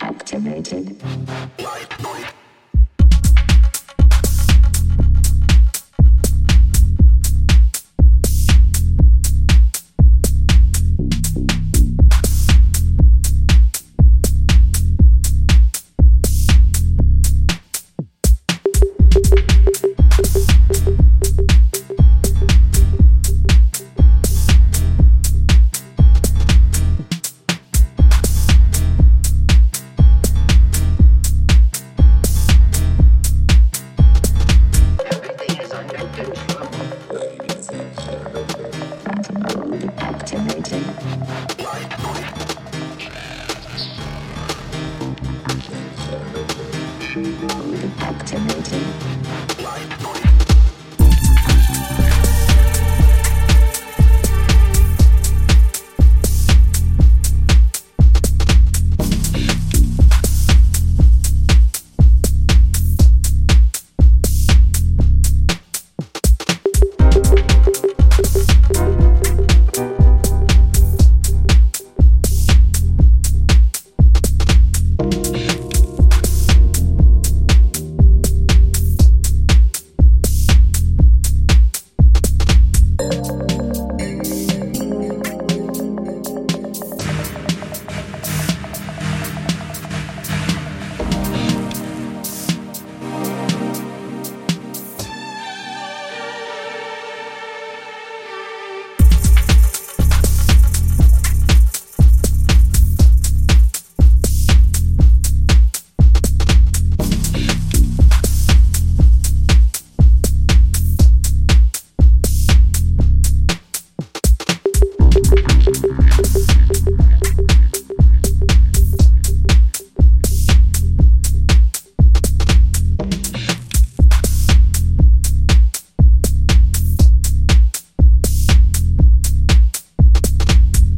activated. activating